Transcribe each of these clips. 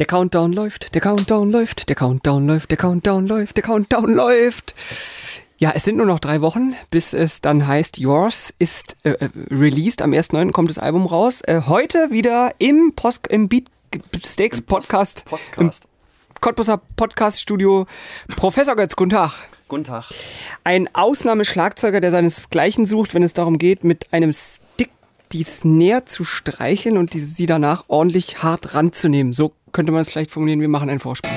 Der Countdown läuft, der Countdown läuft, der Countdown läuft, der Countdown läuft, der Countdown läuft. Ja, es sind nur noch drei Wochen, bis es dann heißt, Yours ist äh, äh released. Am 1.9. kommt das Album raus. Äh, heute wieder im, Post, im Beat Steaks Podcast. Post, Postcast. Cottbusser Podcast Studio. Professor Götz, guten Tag. Guten Tag. Ein Ausnahmeschlagzeuger, der seinesgleichen sucht, wenn es darum geht, mit einem Stick die Snare zu streicheln und die, sie danach ordentlich hart ranzunehmen. So könnte man es vielleicht formulieren, wir machen einen Vorspann.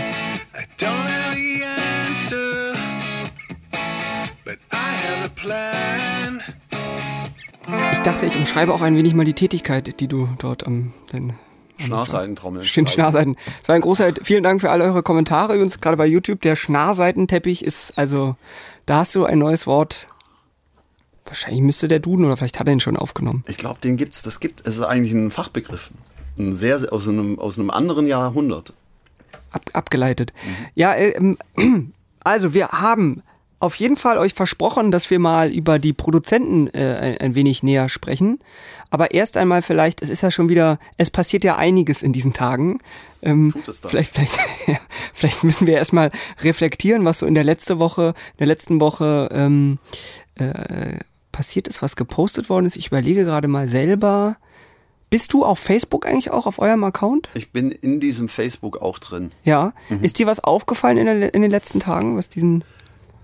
Ich dachte, ich umschreibe auch ein wenig mal die Tätigkeit, die du dort am dein Schnarrseitentrommel. Stimmt, Schnarrseiten. Es war ein großer, vielen Dank für alle eure Kommentare übrigens, gerade bei YouTube. Der Schnarseitenteppich ist, also, da hast du ein neues Wort. Wahrscheinlich müsste der Duden oder vielleicht hat er ihn schon aufgenommen. Ich glaube, den gibt's, das gibt, es ist eigentlich ein Fachbegriff. Ein sehr, aus einem, aus einem anderen Jahrhundert. Ab, abgeleitet. Mhm. Ja, äh, also wir haben auf jeden Fall euch versprochen, dass wir mal über die Produzenten äh, ein, ein, wenig näher sprechen. Aber erst einmal vielleicht, es ist ja schon wieder, es passiert ja einiges in diesen Tagen. Ähm, Tut es das? Vielleicht, vielleicht, ja, vielleicht müssen wir erstmal reflektieren, was so in der letzten Woche, in der letzten Woche ähm, äh, passiert ist, was gepostet worden ist. Ich überlege gerade mal selber. Bist du auf Facebook eigentlich auch, auf eurem Account? Ich bin in diesem Facebook auch drin. Ja. Mhm. Ist dir was aufgefallen in, der, in den letzten Tagen, was diesen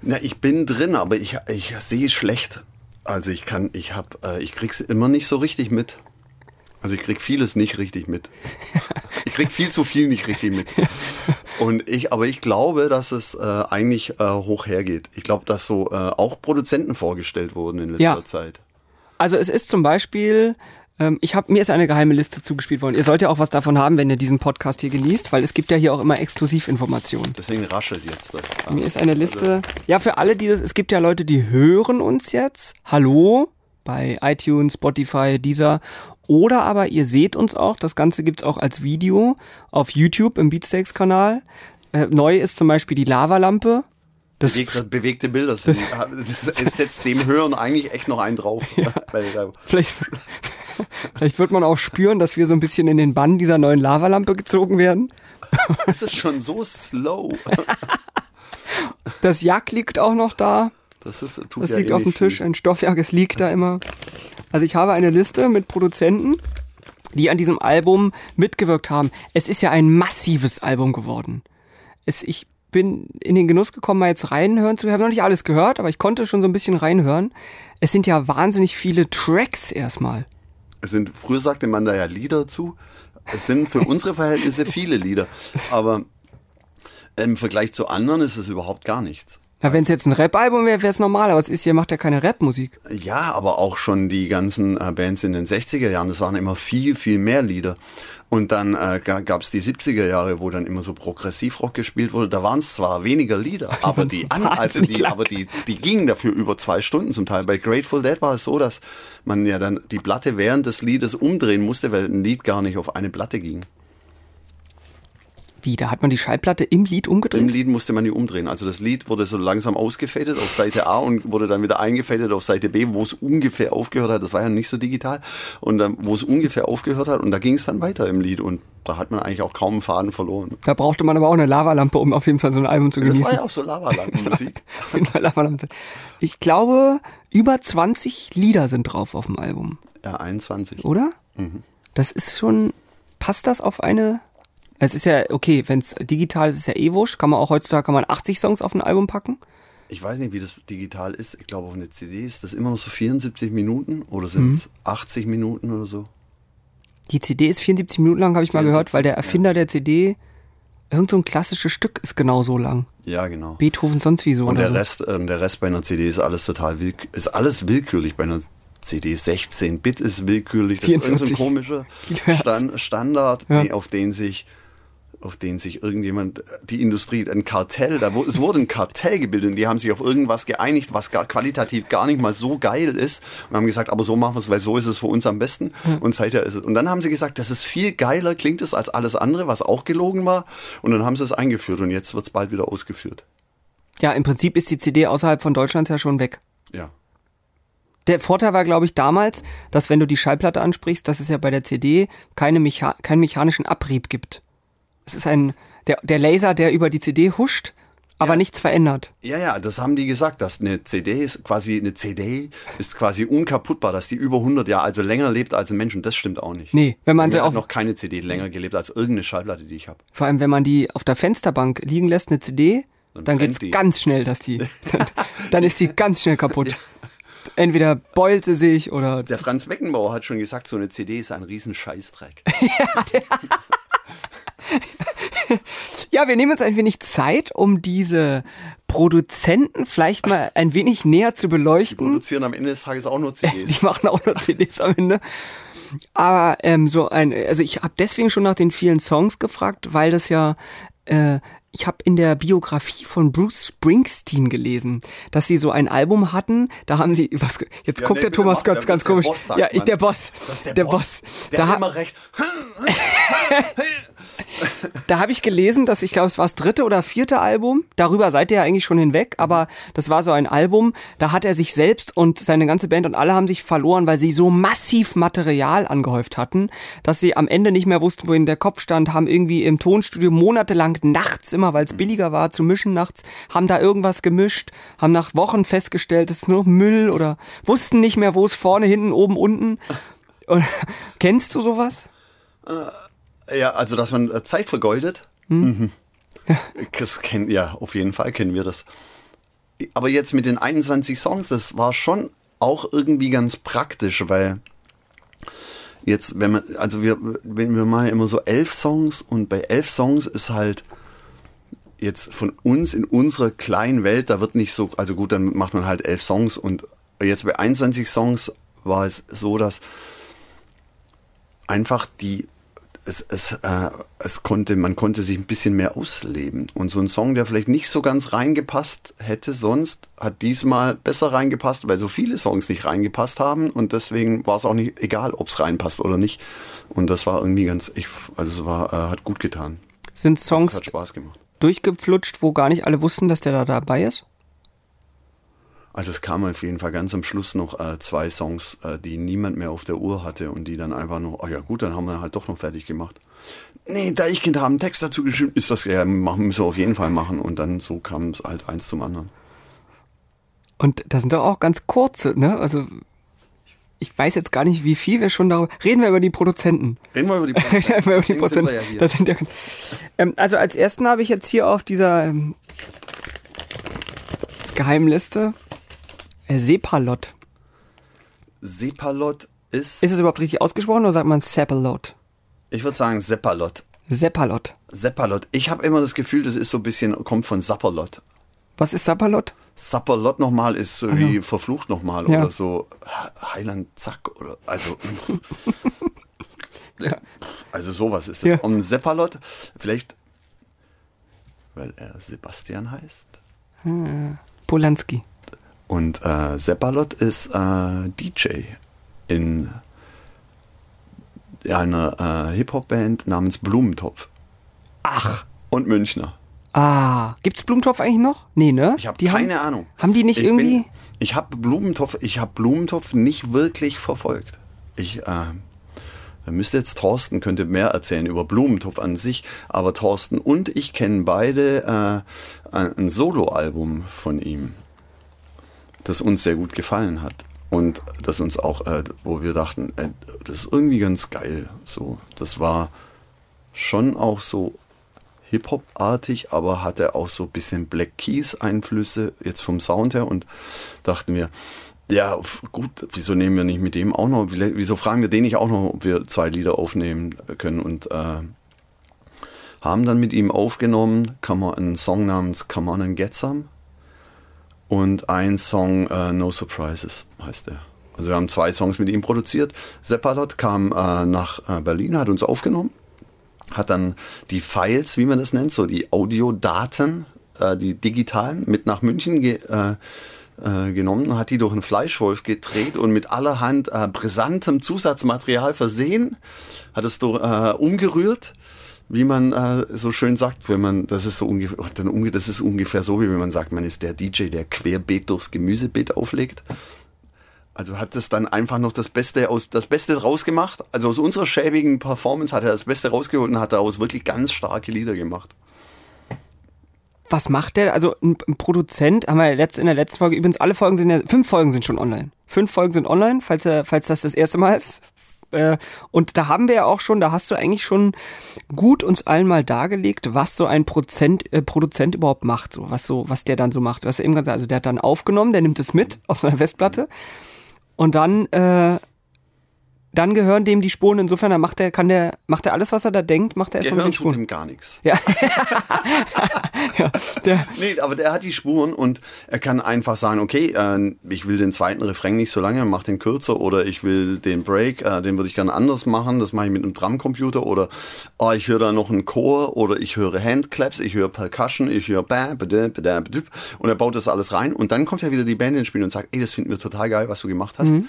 na, ich bin drin, aber ich, ich sehe schlecht. Also ich kann, ich hab, äh, ich krieg's immer nicht so richtig mit. Also ich krieg vieles nicht richtig mit. Ich krieg viel zu viel nicht richtig mit. Und ich, aber ich glaube, dass es äh, eigentlich äh, hoch hergeht. Ich glaube, dass so äh, auch Produzenten vorgestellt wurden in letzter ja. Zeit. Also es ist zum Beispiel ähm, ich habe mir ist eine geheime Liste zugespielt worden. Ihr sollt ja auch was davon haben, wenn ihr diesen Podcast hier genießt, weil es gibt ja hier auch immer Exklusivinformationen. Deswegen raschelt jetzt das. Mir ist eine Liste. Also. Ja, für alle, die das, es gibt ja Leute, die hören uns jetzt. Hallo bei iTunes, Spotify, Deezer. Oder aber ihr seht uns auch. Das Ganze gibt's auch als Video auf YouTube im Beatsteaks-Kanal. Äh, neu ist zum Beispiel die Lavalampe. Das bewegte, bewegte Bilder sind, das, das setzt dem Hören eigentlich echt noch einen drauf. Ja. Vielleicht, Vielleicht wird man auch spüren, dass wir so ein bisschen in den Bann dieser neuen Lavalampe gezogen werden. Das ist schon so slow. Das Jack liegt auch noch da. Das, ist, das ja liegt eh auf dem Tisch. Viel. Ein Stoffjag, es liegt da immer. Also ich habe eine Liste mit Produzenten, die an diesem Album mitgewirkt haben. Es ist ja ein massives Album geworden. Es, ich bin in den Genuss gekommen, mal jetzt reinhören zu. Ich habe noch nicht alles gehört, aber ich konnte schon so ein bisschen reinhören. Es sind ja wahnsinnig viele Tracks erstmal. Es sind, früher sagte man da ja Lieder zu. Es sind für unsere Verhältnisse viele Lieder. Aber im Vergleich zu anderen ist es überhaupt gar nichts. Ja, wenn es jetzt ein Rap-Album wäre, wäre es normal, aber es ist, ihr macht ja keine Rap-Musik. Ja, aber auch schon die ganzen äh, Bands in den 60er Jahren, das waren immer viel, viel mehr Lieder. Und dann äh, gab es die 70er Jahre, wo dann immer so Progressivrock gespielt wurde. Da waren es zwar weniger Lieder, aber die, an, also die, aber die, die gingen dafür über zwei Stunden zum Teil. Bei Grateful Dead war es so, dass man ja dann die Platte während des Liedes umdrehen musste, weil ein Lied gar nicht auf eine Platte ging. Wie, da hat man die Schallplatte im Lied umgedreht? Im Lied musste man die umdrehen. Also das Lied wurde so langsam ausgefadet auf Seite A und wurde dann wieder eingefadet auf Seite B, wo es ungefähr aufgehört hat. Das war ja nicht so digital. Und dann, wo es ungefähr aufgehört hat und da ging es dann weiter im Lied und da hat man eigentlich auch kaum einen Faden verloren. Da brauchte man aber auch eine Lavalampe, um auf jeden Fall so ein Album zu genießen. Das war ja auch so Lavalampenmusik. ich glaube, über 20 Lieder sind drauf auf dem Album. Ja, 21. Oder? Mhm. Das ist schon, passt das auf eine es ist ja, okay, wenn es digital ist, ist ja eh wurscht. Kann man auch heutzutage kann man 80 Songs auf ein Album packen? Ich weiß nicht, wie das digital ist. Ich glaube, auf einer CD ist das immer noch so 74 Minuten oder sind es mhm. 80 Minuten oder so? Die CD ist 74 Minuten lang, habe ich mal gehört, weil der Erfinder ja. der CD, irgend so ein klassisches Stück ist genau so lang. Ja, genau. Beethoven sonst wie so. Und der, so. Rest, äh, der Rest bei einer CD ist alles total willk ist alles willkürlich bei einer CD 16 Bit ist willkürlich, das 44 ist so ein komischer Stand, Standard, ja. auf den sich auf den sich irgendjemand, die Industrie, ein Kartell, da, es wurde ein Kartell gebildet und die haben sich auf irgendwas geeinigt, was gar, qualitativ gar nicht mal so geil ist und haben gesagt, aber so machen wir es, weil so ist es für uns am besten mhm. und seither ist es. Und dann haben sie gesagt, das ist viel geiler, klingt es als alles andere, was auch gelogen war und dann haben sie es eingeführt und jetzt wird es bald wieder ausgeführt. Ja, im Prinzip ist die CD außerhalb von Deutschlands ja schon weg. Ja. Der Vorteil war, glaube ich, damals, dass wenn du die Schallplatte ansprichst, dass es ja bei der CD keine Mecha keinen mechanischen Abrieb gibt. Es ist ein, der, der Laser, der über die CD huscht, aber ja. nichts verändert. Ja, ja, das haben die gesagt, dass eine CD ist quasi, eine CD ist quasi unkaputtbar, dass die über 100 Jahre, also länger lebt als ein Mensch und das stimmt auch nicht. Nee, wenn man sie auch. noch keine CD länger gelebt als irgendeine Schallplatte, die ich habe. Vor allem, wenn man die auf der Fensterbank liegen lässt, eine CD, dann, dann geht's die. ganz schnell, dass die, dann, dann ist sie ganz schnell kaputt. Ja. Entweder beult sie sich oder. Der Franz Beckenbauer hat schon gesagt, so eine CD ist ein riesen Scheißdreck. ja, der ja, wir nehmen uns ein wenig Zeit, um diese Produzenten vielleicht mal ein wenig näher zu beleuchten. Die produzieren am Ende des Tages auch nur CDs. Die machen auch nur CDs am Ende. Aber ähm, so ein, also ich habe deswegen schon nach den vielen Songs gefragt, weil das ja äh, ich habe in der Biografie von Bruce Springsteen gelesen, dass sie so ein Album hatten. Da haben sie, was, jetzt ja, guckt der Thomas ganz, ganz komisch. Boss, ja, ich, der Boss. der, der Boss. Boss. Der da hat immer recht. da habe ich gelesen, dass ich glaube, es war das dritte oder vierte Album. Darüber seid ihr ja eigentlich schon hinweg, aber das war so ein Album, da hat er sich selbst und seine ganze Band und alle haben sich verloren, weil sie so massiv Material angehäuft hatten, dass sie am Ende nicht mehr wussten, wohin der Kopf stand, haben irgendwie im Tonstudio monatelang nachts immer, weil es billiger war zu mischen nachts, haben da irgendwas gemischt, haben nach Wochen festgestellt, es ist nur Müll oder wussten nicht mehr, wo es vorne, hinten, oben, unten. Und, kennst du sowas? Äh ja, also dass man äh, Zeit vergeudet. Mhm. Ja. Das kenn, ja, auf jeden Fall kennen wir das. Aber jetzt mit den 21 Songs, das war schon auch irgendwie ganz praktisch, weil jetzt, wenn man, also wir, wenn wir mal immer so elf Songs und bei elf Songs ist halt jetzt von uns in unserer kleinen Welt, da wird nicht so, also gut, dann macht man halt elf Songs und jetzt bei 21 Songs war es so, dass einfach die es, es, äh, es konnte, man konnte sich ein bisschen mehr ausleben. Und so ein Song, der vielleicht nicht so ganz reingepasst hätte sonst, hat diesmal besser reingepasst, weil so viele Songs nicht reingepasst haben. Und deswegen war es auch nicht egal, ob es reinpasst oder nicht. Und das war irgendwie ganz, ich, also es war, äh, hat gut getan. Sind Songs das hat Spaß gemacht. Durchgeflutscht, wo gar nicht alle wussten, dass der da dabei ist? Also es kamen auf jeden Fall ganz am Schluss noch äh, zwei Songs, äh, die niemand mehr auf der Uhr hatte und die dann einfach noch, oh ja gut, dann haben wir halt doch noch fertig gemacht. Nee, Deichkind haben einen Text dazu geschrieben, ist das ja, machen, müssen wir auf jeden Fall machen und dann so kam es halt eins zum anderen. Und das sind doch auch ganz kurze, ne? Also ich weiß jetzt gar nicht, wie viel wir schon darüber. Reden wir über die Produzenten. Reden wir über die Produzenten. Reden wir über die Produzenten. Ja sind ja, ähm, also als ersten habe ich jetzt hier auf dieser ähm, Geheimliste äh, Sepalot. Sepalot ist. Ist es überhaupt richtig ausgesprochen oder sagt man Seppalot? Ich würde sagen Seppalot. Seppalot. Seppalot. Ich habe immer das Gefühl, das ist so ein bisschen, kommt von Sapperlot. Was ist Sapperlot? Sapperlot nochmal ist so also. wie verflucht nochmal ja. oder so Heiland Zack oder also. ja. Also sowas ist das. Ja. Und Seppalot, vielleicht, weil er Sebastian heißt. Hm. Polanski. Und äh, Seppalot ist äh, DJ in einer äh, Hip-Hop-Band namens Blumentopf. Ach. Und Münchner. Ah, gibt's Blumentopf eigentlich noch? Nee, ne? Ich habe keine haben, Ahnung. Haben die nicht ich irgendwie? Bin, ich habe Blumentopf, ich habe Blumentopf nicht wirklich verfolgt. Ich äh, da müsste jetzt Thorsten könnte mehr erzählen über Blumentopf an sich, aber Thorsten und ich kennen beide äh, ein Soloalbum von ihm das uns sehr gut gefallen hat. Und das uns auch, äh, wo wir dachten, äh, das ist irgendwie ganz geil. So, das war schon auch so Hip-Hop-artig, aber hatte auch so ein bisschen Black Keys-Einflüsse jetzt vom Sound her und dachten wir, ja, gut, wieso nehmen wir nicht mit dem auch noch, wieso fragen wir den nicht auch noch, ob wir zwei Lieder aufnehmen können und äh, haben dann mit ihm aufgenommen, kann einen Song namens Come On and Get Some und ein Song uh, No Surprises heißt er. Also wir haben zwei Songs mit ihm produziert. Seppalot kam äh, nach äh, Berlin, hat uns aufgenommen, hat dann die Files, wie man das nennt, so die Audiodaten, äh, die digitalen, mit nach München ge äh, äh, genommen, hat die durch einen Fleischwolf gedreht und mit allerhand äh, brisantem Zusatzmaterial versehen, hat es durch, umgerührt wie man äh, so schön sagt, wenn man, das ist so ungefähr, dann, das ist ungefähr so, wie wenn man sagt, man ist der DJ, der querbeet durchs Gemüsebeet auflegt. Also hat das dann einfach noch das Beste aus das Beste rausgemacht. Also aus unserer schäbigen Performance hat er das Beste rausgeholt und hat daraus wirklich ganz starke Lieder gemacht. Was macht der? Also ein, Produzent, haben wir in der letzten Folge, übrigens alle Folgen sind ja, fünf Folgen sind schon online. Fünf Folgen sind online, falls, falls das das erste Mal ist. Äh, und da haben wir ja auch schon, da hast du eigentlich schon gut uns allen mal dargelegt, was so ein Prozent, äh, Produzent überhaupt macht, so was so, was der dann so macht. Was eben ganz, also der hat dann aufgenommen, der nimmt es mit auf seiner Festplatte und dann äh, dann gehören dem die Spuren. Insofern, dann macht er, kann der, macht er alles, was er da denkt, macht er erstmal mit den Spuren. dem gar nichts. Ja. ja der. Nee, aber der hat die Spuren und er kann einfach sagen, okay, äh, ich will den zweiten Refrain nicht so lange, mach den kürzer oder ich will den Break, äh, den würde ich gerne anders machen, das mache ich mit einem Drumcomputer oder oh, ich höre da noch einen Chor oder ich höre Handclaps, ich höre Percussion, ich höre ba, ba, ba, ba, ba, und er baut das alles rein und dann kommt ja wieder die Band ins Spiel und sagt, ey, das finden wir total geil, was du gemacht hast. Mhm.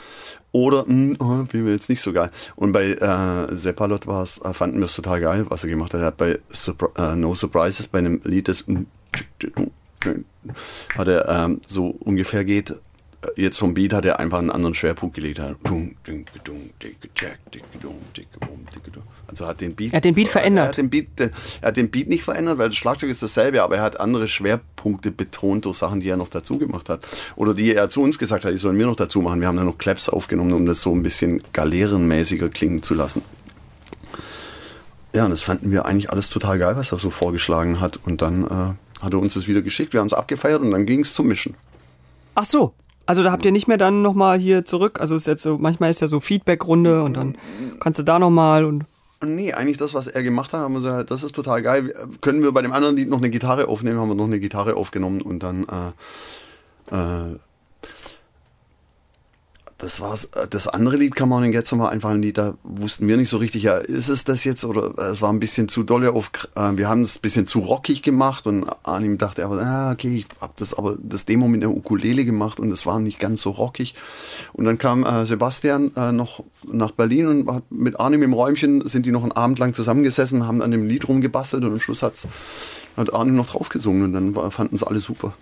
Oder, mh, hm, oh, finden wir jetzt nicht so geil. Und bei äh, war es, äh, fanden wir es total geil, was er gemacht hat. Er hat bei Surpri äh, No Surprises, bei einem Lied, das hat er ähm, so ungefähr geht, jetzt vom Beat hat er einfach einen anderen Schwerpunkt gelegt. Also hat den Beat. Er hat den Beat verändert. Er hat den Beat, er hat den Beat nicht verändert, weil das Schlagzeug ist dasselbe, aber er hat andere Schwerpunkte betont durch Sachen, die er noch dazu gemacht hat. Oder die er zu uns gesagt hat, die sollen wir noch dazu machen. Wir haben dann noch Claps aufgenommen, um das so ein bisschen galerenmäßiger klingen zu lassen. Ja, und das fanden wir eigentlich alles total geil, was er so vorgeschlagen hat. Und dann äh, hat er uns das wieder geschickt, wir haben es abgefeiert und dann ging es zum Mischen. Ach so, also da habt ihr nicht mehr dann nochmal hier zurück, also ist jetzt so, manchmal ist ja so Feedback-Runde und dann kannst du da nochmal und Nee, eigentlich das, was er gemacht hat, haben wir gesagt, das ist total geil. Können wir bei dem anderen Lied noch eine Gitarre aufnehmen? Haben wir noch eine Gitarre aufgenommen und dann äh, äh, das war's. Äh, das andere Lied, On and Get Some, war einfach ein Lied, da wussten wir nicht so richtig, ja, ist es das jetzt oder es war ein bisschen zu dolle auf, äh, wir haben es ein bisschen zu rockig gemacht und Arnim dachte aber, ah, okay, ich habe das aber das Demo mit der Ukulele gemacht und es war nicht ganz so rockig. Und dann kam äh, Sebastian äh, noch nach Berlin und hat mit Arnim im Räumchen sind die noch einen Abend lang zusammengesessen, haben an dem Lied rumgebastelt und am Schluss hat's, hat Arnim noch draufgesungen und dann fanden es alle super.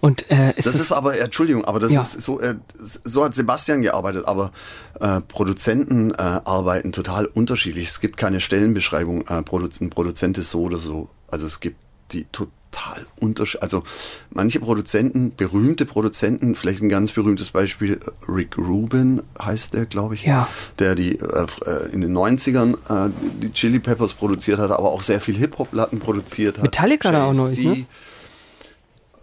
Und, äh, ist das, das, ist aber, Entschuldigung, aber das ja. ist so, äh, so hat Sebastian gearbeitet, aber äh, Produzenten äh, arbeiten total unterschiedlich. Es gibt keine Stellenbeschreibung, äh, ein Produzent ist so oder so. Also es gibt die total unterschiedlich. Also manche Produzenten, berühmte Produzenten, vielleicht ein ganz berühmtes Beispiel, Rick Rubin heißt der, glaube ich, ja. der die äh, äh in den 90ern äh, die Chili Peppers produziert hat, aber auch sehr viel Hip-Hop-Platten produziert hat. Metallica da auch noch, ne?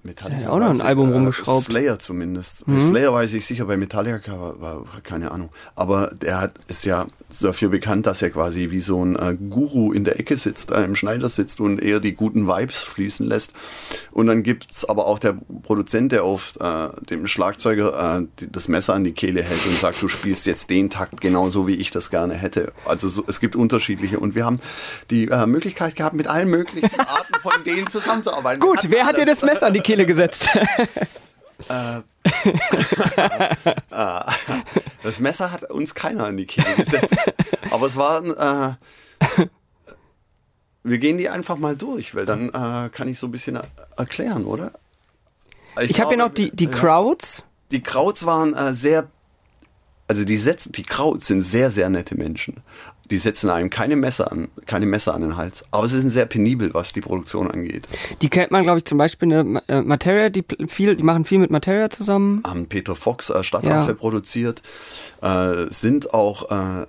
Metallica. Ja, auch noch ein Album äh, rumgeschraubt. Slayer zumindest. Mhm. Bei Slayer weiß ich sicher, bei Metallica war, war, keine Ahnung. Aber der hat, ist ja dafür bekannt, dass er quasi wie so ein äh, Guru in der Ecke sitzt, äh, im Schneider sitzt und eher die guten Vibes fließen lässt. Und dann gibt's aber auch der Produzent, der auf äh, dem Schlagzeuger äh, die, das Messer an die Kehle hält und sagt, du spielst jetzt den Takt genauso, wie ich das gerne hätte. Also so, es gibt unterschiedliche. Und wir haben die äh, Möglichkeit gehabt, mit allen möglichen Arten von denen zusammenzuarbeiten. Gut, wer hat dir das Messer an die Kehle gesetzt? Äh, ah. das Messer hat uns keiner in die Kehle gesetzt. Aber es war. Äh, wir gehen die einfach mal durch, weil dann äh, kann ich so ein bisschen erklären, oder? Ich, ich habe ja noch die, die Crowds. Die Crowds waren äh, sehr. Also die, Sätze, die Crowds sind sehr, sehr nette Menschen die setzen einem keine Messer an, keine Messer an den Hals. Aber sie sind sehr penibel, was die Produktion angeht. Die kennt man, glaube ich, zum Beispiel eine äh, Materia, die viel, die machen viel mit Materia zusammen. Haben Peter Fox äh, Stadtaffe ja. produziert, äh, sind auch äh,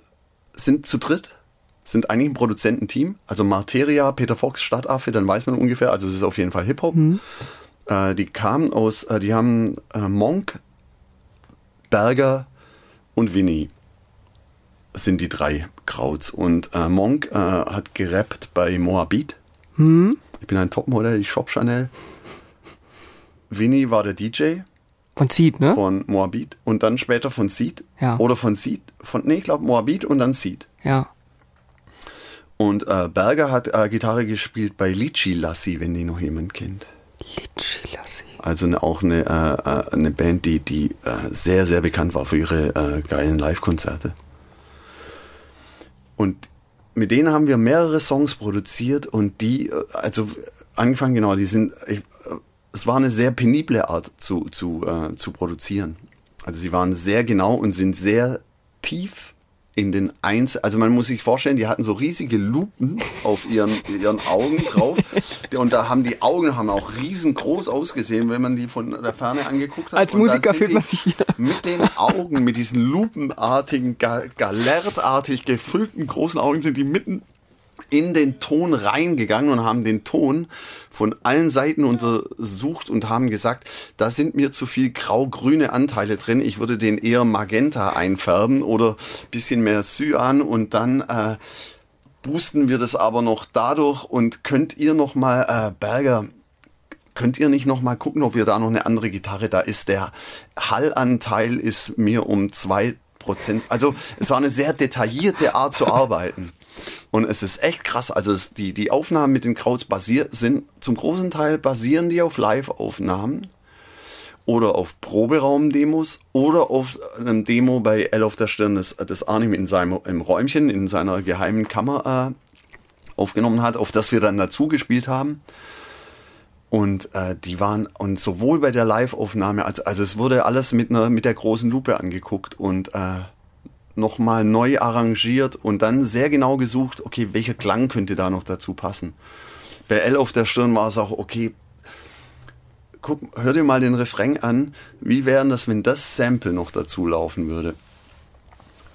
sind zu dritt, sind eigentlich ein Produzententeam. Also Materia, Peter Fox, Stadtaffe, dann weiß man ungefähr. Also es ist auf jeden Fall Hip Hop. Mhm. Äh, die kamen aus, die haben Monk, Berger und Winnie sind die drei Krauts. Und äh, Monk äh, hat gerappt bei Moabit. Hm? Ich bin ein Topmodel, ich shop Chanel. Vinny war der DJ. Von Seed, ne? Von Moabit. Und dann später von Seed. Ja. Oder von Seed. Von, nee, ich glaube Moabit und dann Seed. Ja. Und äh, Berger hat äh, Gitarre gespielt bei Litchi Lassi, wenn die noch jemand kennt. Litchi Lassi. Also eine, auch eine, äh, äh, eine Band, die, die äh, sehr, sehr bekannt war für ihre äh, geilen Live-Konzerte. Und mit denen haben wir mehrere Songs produziert und die, äh, also angefangen genau, die sind, ich, äh, es war eine sehr penible Art zu, zu, äh, zu produzieren. Also sie waren sehr genau und sind sehr tief in den Eins, also man muss sich vorstellen, die hatten so riesige Lupen auf ihren, ihren Augen drauf. Und da haben die Augen haben auch riesengroß ausgesehen, wenn man die von der Ferne angeguckt hat. Als und Musiker fühlt man sich wieder. Mit den Augen, mit diesen lupenartigen, galertartig gefüllten großen Augen sind die mitten in den Ton reingegangen und haben den Ton von allen Seiten untersucht und haben gesagt, da sind mir zu viel grau-grüne Anteile drin. Ich würde den eher magenta einfärben oder bisschen mehr Cyan und dann äh, boosten wir das aber noch dadurch und könnt ihr noch mal äh, Berger könnt ihr nicht noch mal gucken, ob ihr da noch eine andere Gitarre da ist. Der Hallanteil ist mir um zwei Prozent. Also es war eine sehr detaillierte Art zu arbeiten. Und es ist echt krass. Also es, die, die Aufnahmen mit den Krauts basieren, sind zum großen Teil basieren die auf Live-Aufnahmen oder auf Proberaum-Demos oder auf einem Demo bei L auf der Stirn, das, das Arnim in seinem im Räumchen, in seiner geheimen Kammer äh, aufgenommen hat, auf das wir dann dazu gespielt haben. Und äh, die waren, und sowohl bei der Live-Aufnahme, als also es wurde alles mit einer mit der großen Lupe angeguckt und äh, nochmal neu arrangiert und dann sehr genau gesucht, okay, welcher Klang könnte da noch dazu passen. Bei L auf der Stirn war es auch, okay, guck, hör dir mal den Refrain an, wie wäre das, wenn das Sample noch dazu laufen würde?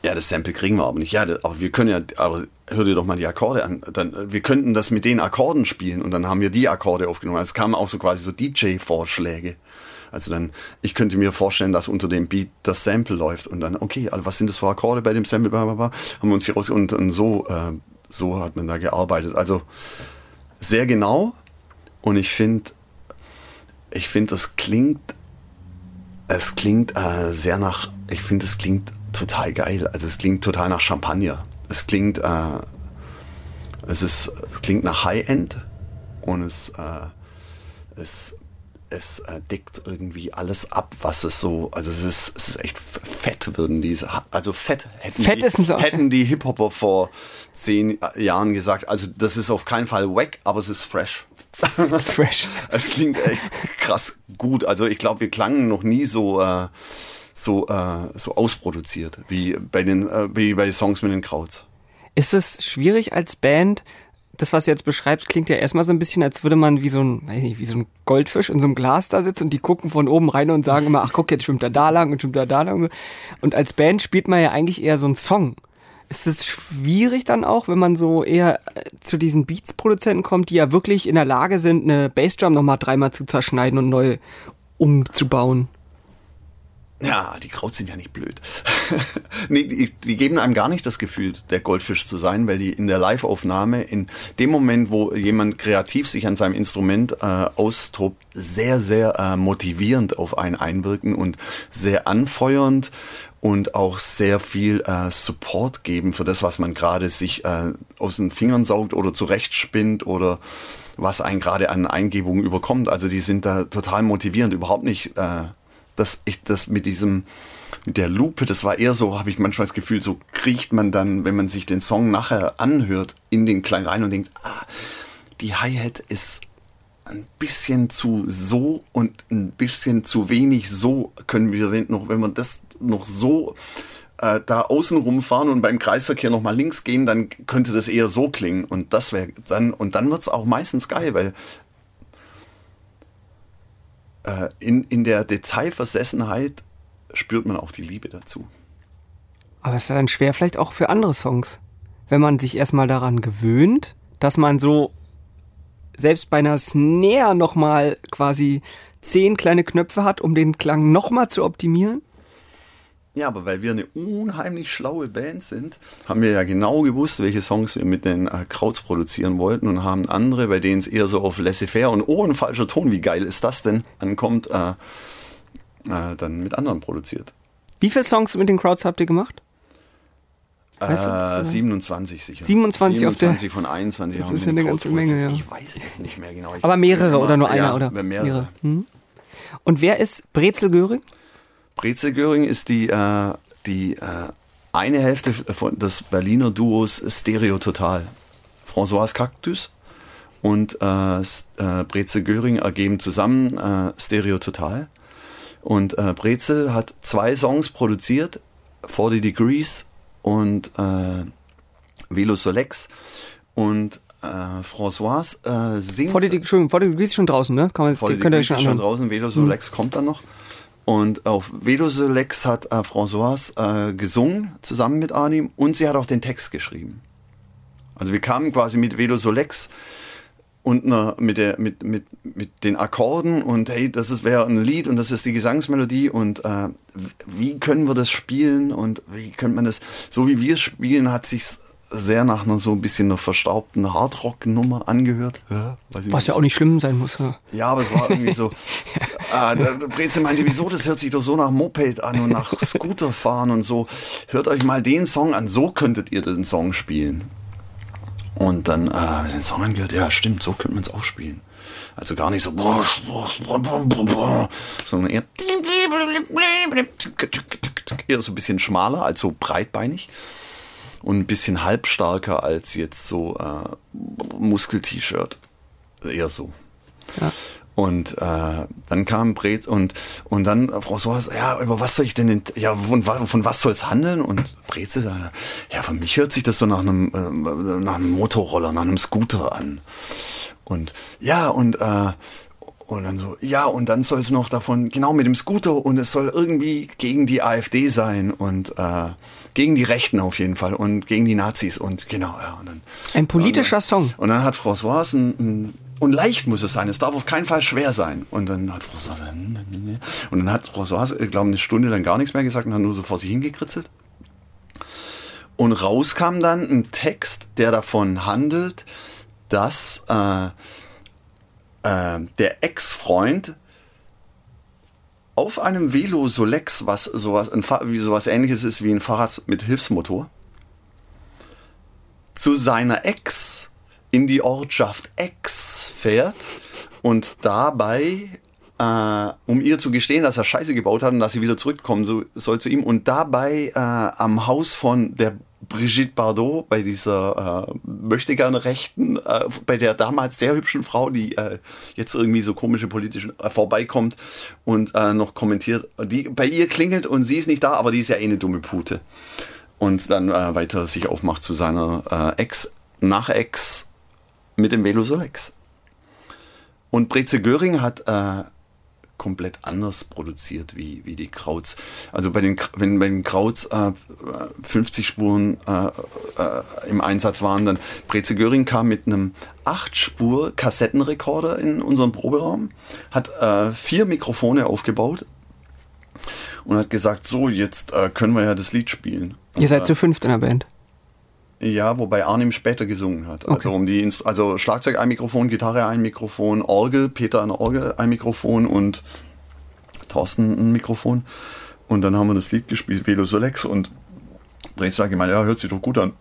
Ja, das Sample kriegen wir aber nicht. Ja, das, aber wir können ja, aber hör dir doch mal die Akkorde an. Dann, wir könnten das mit den Akkorden spielen und dann haben wir die Akkorde aufgenommen. Es kamen auch so quasi so DJ-Vorschläge. Also dann, ich könnte mir vorstellen, dass unter dem Beat das Sample läuft und dann, okay, also was sind das für Akkorde bei dem Sample, blablabla, haben wir uns hier raus und, und so, äh, so hat man da gearbeitet. Also sehr genau und ich finde, ich finde, das klingt, es klingt äh, sehr nach, ich finde, es klingt total geil. Also es klingt total nach Champagner. Es klingt, äh, es ist, es klingt nach High-End und es, äh, es es äh, deckt irgendwie alles ab, was es so, also es ist, es ist echt fett, würden diese, also fett hätten fett die, so. hätten die Hip-Hopper vor zehn Jahren gesagt. Also das ist auf keinen Fall wack, aber es ist fresh. fresh. es klingt echt krass gut. Also ich glaube, wir klangen noch nie so, äh, so, äh, so ausproduziert wie bei den, äh, wie bei Songs mit den Krauts. Ist es schwierig als Band, das, was du jetzt beschreibst, klingt ja erstmal so ein bisschen, als würde man wie so ein, weiß nicht, wie so ein Goldfisch in so einem Glas da sitzen und die gucken von oben rein und sagen immer, ach guck, jetzt schwimmt er da lang und schwimmt er da lang. Und als Band spielt man ja eigentlich eher so einen Song. Ist es schwierig dann auch, wenn man so eher äh, zu diesen Beats-Produzenten kommt, die ja wirklich in der Lage sind, eine Bassdrum nochmal dreimal zu zerschneiden und neu umzubauen? Ja, die Kraut sind ja nicht blöd. nee, die, die, geben einem gar nicht das Gefühl, der Goldfisch zu sein, weil die in der Live-Aufnahme, in dem Moment, wo jemand kreativ sich an seinem Instrument äh, austobt, sehr, sehr äh, motivierend auf einen einwirken und sehr anfeuernd und auch sehr viel äh, Support geben für das, was man gerade sich äh, aus den Fingern saugt oder zurechtspinnt oder was einen gerade an Eingebungen überkommt. Also die sind da total motivierend, überhaupt nicht äh, dass ich das mit diesem, mit der Lupe, das war eher so, habe ich manchmal das Gefühl, so kriecht man dann, wenn man sich den Song nachher anhört, in den Klang rein und denkt, ah, die Hi-Hat ist ein bisschen zu so und ein bisschen zu wenig so können wir noch, wenn man das noch so äh, da außen rumfahren und beim Kreisverkehr nochmal links gehen, dann könnte das eher so klingen und das wäre dann und dann wird es auch meistens geil, weil äh, in, in der Detailversessenheit spürt man auch die Liebe dazu. Aber es ist dann schwer vielleicht auch für andere Songs, wenn man sich erstmal daran gewöhnt, dass man so selbst bei einer Snare nochmal quasi zehn kleine Knöpfe hat, um den Klang nochmal zu optimieren. Ja, aber weil wir eine unheimlich schlaue Band sind, haben wir ja genau gewusst, welche Songs wir mit den äh, Krauts produzieren wollten und haben andere, bei denen es eher so auf laissez-faire und oh, ein falscher Ton, wie geil ist das denn, ankommt, äh, äh, dann mit anderen produziert. Wie viele Songs mit den Krauts habt ihr gemacht? Weißt du, 27 sicher. 27, 27 von 21 das ist ja eine ganze Menge, ja. Ich weiß das nicht mehr genau. Ich Aber mehrere oder nur einer? Ja, oder? mehrere. mehrere. Hm. Und wer ist Brezel Göring? Brezel-Göring ist die, äh, die äh, eine Hälfte von des Berliner Duos Stereo Total. François Cactus und äh, äh, Brezel Göring ergeben zusammen äh, Stereo Total. Und äh, Brezel hat zwei Songs produziert, 40 Degrees und äh, Velo Solex. Und äh, François äh, singt. 40, Entschuldigung, 40 Degrees ist schon draußen, ne? Kann man, 40 könnt ihr schon, draußen, Velo Solex mhm. kommt dann noch. Und auf Velo Solex hat äh, François äh, gesungen, zusammen mit Arnim, und sie hat auch den Text geschrieben. Also wir kamen quasi mit Velo Solex und einer, mit, der, mit, mit, mit den Akkorden und hey, das wäre ein Lied und das ist die Gesangsmelodie und äh, wie können wir das spielen und wie könnte man das, so wie wir spielen, hat sich sehr nach einer so ein bisschen einer verstaubten Hardrock-Nummer angehört. Ja, Was ja auch nicht schlimm sein muss. Ja, ja aber es war irgendwie so. äh, der Brezel meinte, wieso, das hört sich doch so nach Moped an und nach Scooterfahren und so. Hört euch mal den Song an, so könntet ihr den Song spielen. Und dann äh, den Song angehört, ja stimmt, so könnte man es auch spielen. Also gar nicht so, sondern eher, eher so ein bisschen schmaler, als so breitbeinig und ein bisschen halbstarker als jetzt so äh, Muskel-T-Shirt. Eher so. Ja. Und äh, dann kam Brez und, und dann François, ja, über was soll ich denn, ja, von, von was soll es handeln? Und Brez, äh, ja, für mich hört sich das so nach einem, äh, nach einem Motorroller, nach einem Scooter an. Und ja, und, äh, und dann so, ja, und dann soll es noch davon, genau mit dem Scooter und es soll irgendwie gegen die AfD sein und äh, gegen die Rechten auf jeden Fall und gegen die Nazis und genau, ja. Und dann, ein politischer und, Song. Und dann hat François ein, ein und leicht muss es sein. Es darf auf keinen Fall schwer sein. Und dann hat François, und dann hat François, ich glaube, eine Stunde dann gar nichts mehr gesagt und hat nur so vor sich hingekritzelt. Und rauskam dann ein Text, der davon handelt, dass äh, äh, der Ex-Freund auf einem Velo Solex, was sowas, ein, wie sowas ähnliches ist wie ein Fahrrad mit Hilfsmotor, zu seiner Ex in die Ortschaft Ex fährt und dabei, äh, um ihr zu gestehen, dass er Scheiße gebaut hat und dass sie wieder zurückkommen so, soll zu ihm und dabei äh, am Haus von der Brigitte Bardot, bei dieser äh, möchte gerne Rechten, äh, bei der damals sehr hübschen Frau, die äh, jetzt irgendwie so komische politische äh, vorbeikommt und äh, noch kommentiert, die bei ihr klingelt und sie ist nicht da, aber die ist ja eh eine dumme Pute. Und dann äh, weiter sich aufmacht zu seiner äh, Ex, nach Ex mit dem Velo Solex. Und Breze Göring hat äh, komplett anders produziert wie, wie die Krauts. Also bei den, wenn bei den Krauts äh, 50 Spuren äh, äh, im Einsatz waren, dann Breze Göring kam mit einem 8-Spur-Kassettenrekorder in unseren Proberaum, hat äh, vier Mikrofone aufgebaut und hat gesagt, so, jetzt äh, können wir ja das Lied spielen. Ihr seid zu fünft in der Band. Ja, wobei Arnim später gesungen hat. Also okay. Also um die Inst also Schlagzeug ein Mikrofon, Gitarre ein Mikrofon, Orgel, Peter eine Orgel ein Mikrofon und Thorsten ein Mikrofon. Und dann haben wir das Lied gespielt, Velo Solex und hat gemeint, ja, hört sich doch gut an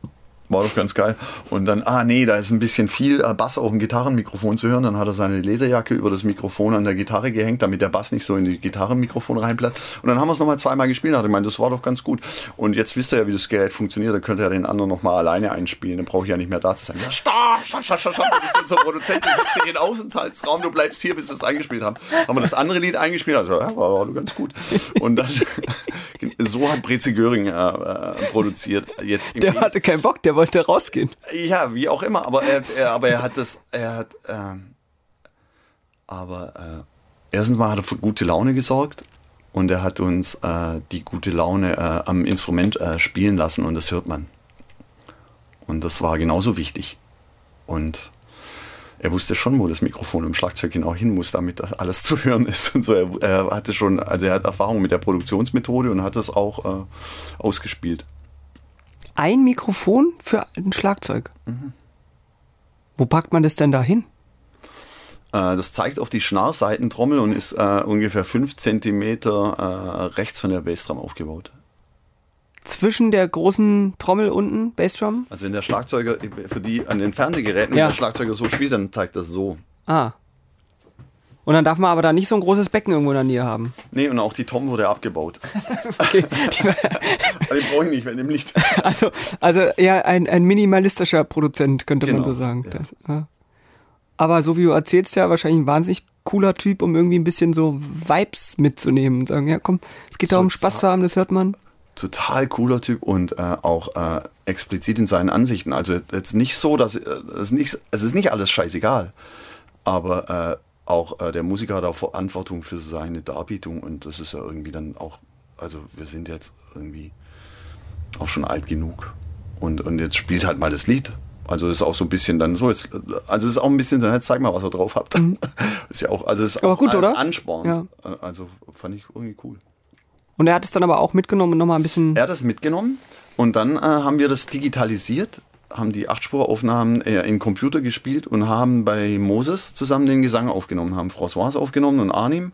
war doch ganz geil. Und dann, ah nee, da ist ein bisschen viel äh, Bass auf dem Gitarrenmikrofon zu hören. Dann hat er seine Lederjacke über das Mikrofon an der Gitarre gehängt, damit der Bass nicht so in die Gitarrenmikrofon reinblättert. Und dann haben wir es nochmal zweimal gespielt. Hat er gemeint, das war doch ganz gut. Und jetzt wisst ihr ja, wie das Gerät funktioniert. Da könnt ihr ja den anderen nochmal alleine einspielen. Dann brauche ich ja nicht mehr da zu sein. Stopp, stopp, stopp, stopp, stopp. Du bist unser Produzent, du sitzt hier in Aufenthaltsraum, du bleibst hier, bis wir es eingespielt haben. Haben wir das andere Lied eingespielt? Also, ja, war, war ganz gut. Und dann, so hat Breze Göring äh, äh, produziert. Jetzt der hatte keinen Bock, der wollte rausgehen. Ja, wie auch immer, aber er, er aber er hat das, er hat, ähm, aber äh, erstens mal hat er für gute Laune gesorgt und er hat uns äh, die gute Laune äh, am Instrument äh, spielen lassen und das hört man. Und das war genauso wichtig. Und er wusste schon, wo das Mikrofon im Schlagzeug genau hin muss, damit alles zu hören ist. Und so. Er, er hatte schon, also er hat Erfahrung mit der Produktionsmethode und hat das auch äh, ausgespielt ein Mikrofon für ein Schlagzeug. Mhm. Wo packt man das denn da hin? Äh, das zeigt auf die Schnarrseitentrommel und ist äh, ungefähr 5 cm äh, rechts von der Bassdrum aufgebaut. Zwischen der großen Trommel unten, Bassdrum? Also wenn der Schlagzeuger, für die an den Fernsehgeräten, ja. wenn der Schlagzeuger so spielt, dann zeigt das so. Ah. Und dann darf man aber da nicht so ein großes Becken irgendwo in der Nähe haben. Nee, und auch die Tom wurde abgebaut. okay. den brauche ich nicht mehr, dem Licht. Also, also eher ein, ein minimalistischer Produzent, könnte genau. man so sagen. Ja. Das, ja. Aber so wie du erzählst, ja wahrscheinlich ein wahnsinnig cooler Typ, um irgendwie ein bisschen so Vibes mitzunehmen und sagen, ja komm, es geht darum, Spaß zu haben, das hört man. Total cooler Typ und äh, auch äh, explizit in seinen Ansichten. Also jetzt nicht so, dass äh, es nicht, es ist nicht alles scheißegal, aber äh, auch äh, der Musiker hat auch Verantwortung für seine Darbietung und das ist ja irgendwie dann auch, also wir sind jetzt irgendwie auch schon alt genug und, und jetzt spielt halt mal das Lied. Also ist auch so ein bisschen dann so jetzt, also ist auch ein bisschen, jetzt zeig mal, was ihr drauf habt. Mhm. ist ja auch, also ist aber auch gut, oder? anspornend. Ja. Also fand ich irgendwie cool. Und er hat es dann aber auch mitgenommen und nochmal ein bisschen. Er hat es mitgenommen und dann äh, haben wir das digitalisiert haben die Achtspuraufnahmen äh, in Computer gespielt und haben bei Moses zusammen den Gesang aufgenommen, haben François aufgenommen und Arnim.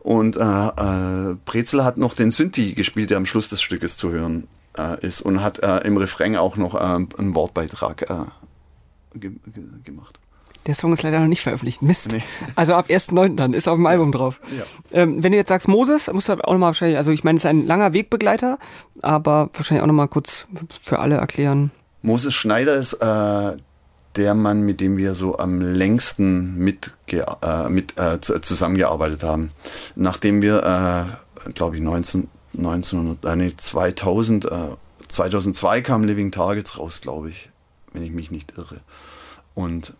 Und äh, äh, Brezel hat noch den Synthi gespielt, der am Schluss des Stückes zu hören äh, ist und hat äh, im Refrain auch noch äh, einen Wortbeitrag äh, ge ge gemacht. Der Song ist leider noch nicht veröffentlicht. Mist. Nee. Also ab 1.9. dann, ist auf dem Album drauf. Ja. Ähm, wenn du jetzt sagst Moses, musst du auch nochmal wahrscheinlich, also ich meine, es ist ein langer Wegbegleiter, aber wahrscheinlich auch nochmal kurz für alle erklären. Moses Schneider ist äh, der Mann, mit dem wir so am längsten mit, äh, mit äh, zusammengearbeitet haben. Nachdem wir, äh, glaube ich, 19, 1900, äh, nee, 2000, 2002 kam Living Targets raus, glaube ich, wenn ich mich nicht irre. Und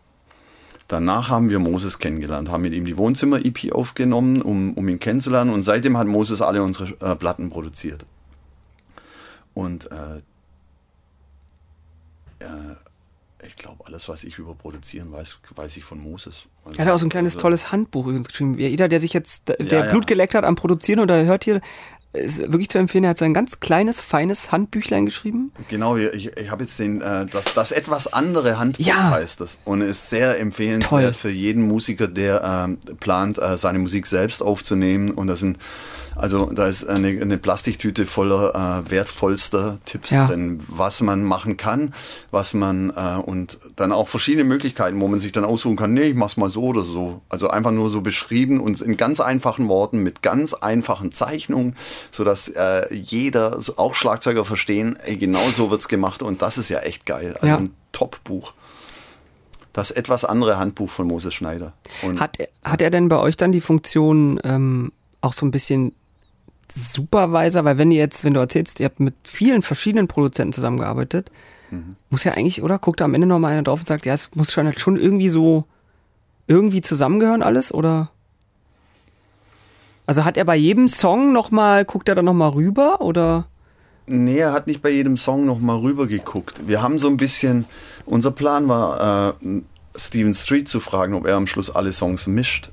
danach haben wir Moses kennengelernt, haben mit ihm die Wohnzimmer-EP aufgenommen, um, um ihn kennenzulernen. Und seitdem hat Moses alle unsere äh, Platten produziert. Und äh, äh, ich glaube, alles, was ich über Produzieren weiß, weiß ich von Moses. Also, er hat auch so ein kleines also, tolles Handbuch geschrieben. Jeder, der sich jetzt, der ja, Blut geleckt hat am Produzieren oder hört hier, ist wirklich zu empfehlen. Er hat so ein ganz kleines, feines Handbüchlein geschrieben. Genau, ich, ich habe jetzt den, äh, das, das etwas andere Handbuch ja. heißt das und ist sehr empfehlenswert Toll. für jeden Musiker, der äh, plant, äh, seine Musik selbst aufzunehmen. Und das sind also da ist eine, eine Plastiktüte voller äh, wertvollster Tipps ja. drin, was man machen kann, was man äh, und dann auch verschiedene Möglichkeiten, wo man sich dann aussuchen kann, nee, ich mach's mal so oder so. Also einfach nur so beschrieben und in ganz einfachen Worten mit ganz einfachen Zeichnungen, sodass äh, jeder, auch Schlagzeuger verstehen, ey, genau so wird's gemacht und das ist ja echt geil. Also ja. ein Top-Buch das etwas andere Handbuch von Moses Schneider. Und hat, hat er denn bei euch dann die Funktion, ähm, auch so ein bisschen Supervisor, weil wenn ihr jetzt, wenn du erzählst, ihr habt mit vielen verschiedenen Produzenten zusammengearbeitet, mhm. muss ja eigentlich, oder? Guckt da am Ende nochmal einer drauf und sagt, ja, es muss schon halt schon irgendwie so, irgendwie zusammengehören alles, oder? Also hat er bei jedem Song nochmal, guckt er da nochmal rüber, oder? Nee, er hat nicht bei jedem Song nochmal rüber geguckt. Wir haben so ein bisschen, unser Plan war, äh, Steven Street zu fragen, ob er am Schluss alle Songs mischt